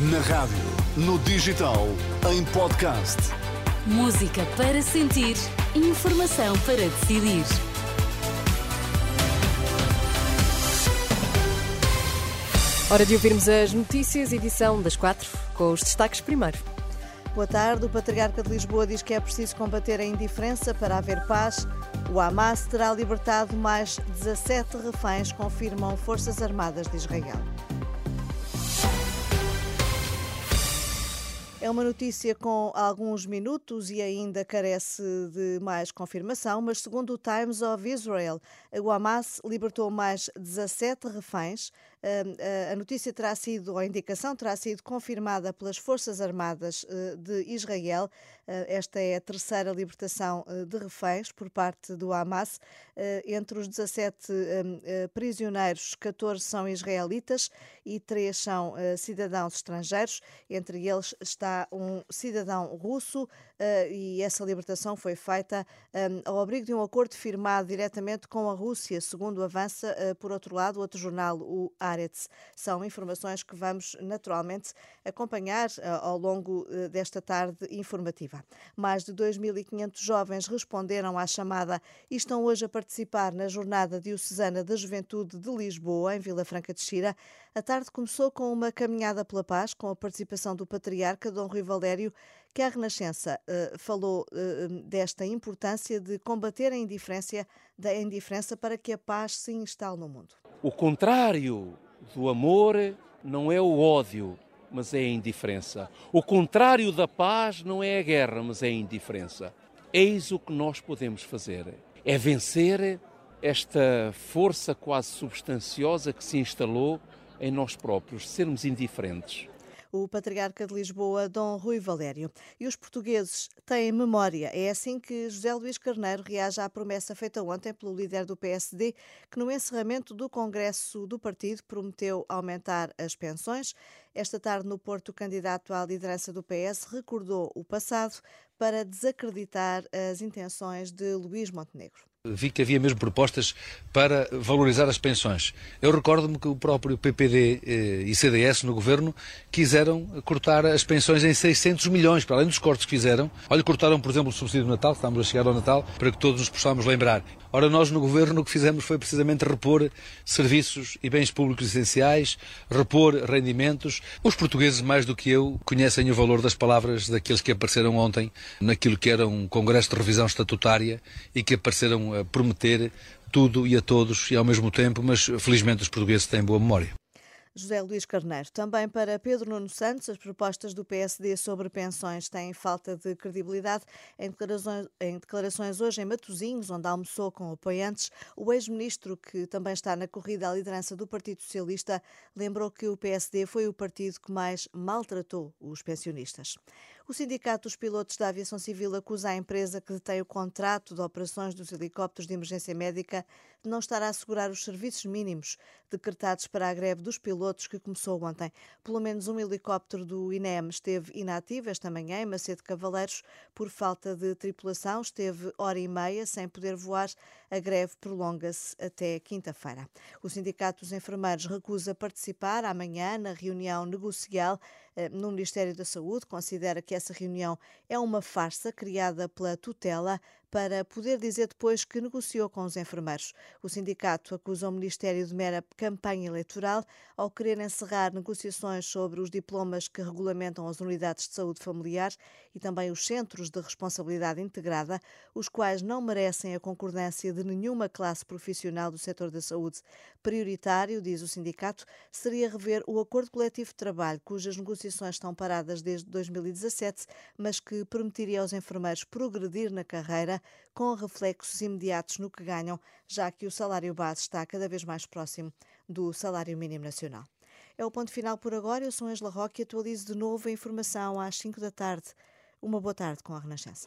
Na rádio, no digital, em podcast. Música para sentir, informação para decidir. Hora de ouvirmos as notícias, edição das quatro, com os destaques primeiro. Boa tarde. O Patriarca de Lisboa diz que é preciso combater a indiferença para haver paz. O Hamas terá libertado mais 17 reféns, confirmam Forças Armadas de Israel. É uma notícia com alguns minutos e ainda carece de mais confirmação, mas segundo o Times of Israel, o Hamas libertou mais 17 reféns. A notícia terá sido, ou a indicação terá sido confirmada pelas Forças Armadas eh, de Israel. Eh, esta é a terceira libertação eh, de reféns por parte do Hamas. Entre os 17 prisioneiros, 14 são israelitas e 3 são cidadãos estrangeiros. Entre eles está um cidadão russo e essa libertação foi feita ao abrigo de um acordo firmado diretamente com a Rússia, segundo avança, por outro lado, outro jornal, o Haaretz. São informações que vamos naturalmente acompanhar eh, ao longo eh, desta tarde informativa. Mais de 2.500 jovens responderam à chamada e estão hoje a participar na Jornada Diocesana da Juventude de Lisboa, em Vila Franca de Xira. A tarde começou com uma caminhada pela paz, com a participação do Patriarca Dom Rui Valério, que a Renascença uh, falou uh, desta importância de combater a indiferença, da indiferença para que a paz se instale no mundo. O contrário do amor não é o ódio, mas é a indiferença. O contrário da paz não é a guerra, mas é a indiferença. Eis o que nós podemos fazer: é vencer esta força quase substanciosa que se instalou em nós próprios, sermos indiferentes o patriarca de Lisboa, Dom Rui Valério. E os portugueses têm memória. É assim que José Luís Carneiro reage à promessa feita ontem pelo líder do PSD, que no encerramento do Congresso do partido prometeu aumentar as pensões. Esta tarde, no Porto, o candidato à liderança do PS recordou o passado para desacreditar as intenções de Luís Montenegro vi que havia mesmo propostas para valorizar as pensões. Eu recordo-me que o próprio PPD eh, e CDS no governo quiseram cortar as pensões em 600 milhões, para além dos cortes que fizeram. Olha, cortaram, por exemplo, o subsídio do Natal, estamos a chegar ao Natal, para que todos nos possamos lembrar. Ora, nós no governo o que fizemos foi precisamente repor serviços e bens públicos essenciais, repor rendimentos. Os portugueses, mais do que eu, conhecem o valor das palavras daqueles que apareceram ontem naquilo que era um congresso de revisão estatutária e que apareceram a prometer tudo e a todos e ao mesmo tempo, mas felizmente os portugueses têm boa memória. José Luís Carneiro. Também para Pedro Nuno Santos, as propostas do PSD sobre pensões têm falta de credibilidade. Em declarações, em declarações hoje em Matosinhos, onde almoçou com apoiantes, o ex-ministro, que também está na corrida à liderança do Partido Socialista, lembrou que o PSD foi o partido que mais maltratou os pensionistas. O Sindicato dos Pilotos da Aviação Civil acusa a empresa que detém o contrato de operações dos helicópteros de emergência médica de não estar a assegurar os serviços mínimos decretados para a greve dos pilotos que começou ontem. Pelo menos um helicóptero do INEM esteve inativo esta manhã em Macedo Cavaleiros por falta de tripulação. Esteve hora e meia sem poder voar. A greve prolonga-se até quinta-feira. O Sindicato dos Enfermeiros recusa participar amanhã na reunião negocial no Ministério da Saúde. Considera que essa reunião é uma farsa criada pela tutela para poder dizer depois que negociou com os enfermeiros. O sindicato acusa o Ministério de mera campanha eleitoral ao querer encerrar negociações sobre os diplomas que regulamentam as unidades de saúde familiar e também os centros de responsabilidade integrada, os quais não merecem a concordância de nenhuma classe profissional do setor da saúde. Prioritário, diz o sindicato, seria rever o acordo coletivo de trabalho, cujas negociações estão paradas desde 2017, mas que permitiria aos enfermeiros progredir na carreira com reflexos imediatos no que ganham, já que o salário base está cada vez mais próximo do salário mínimo nacional. É o ponto final por agora. Eu sou Angela Roque e atualizo de novo a informação às 5 da tarde. Uma boa tarde com a Renascença.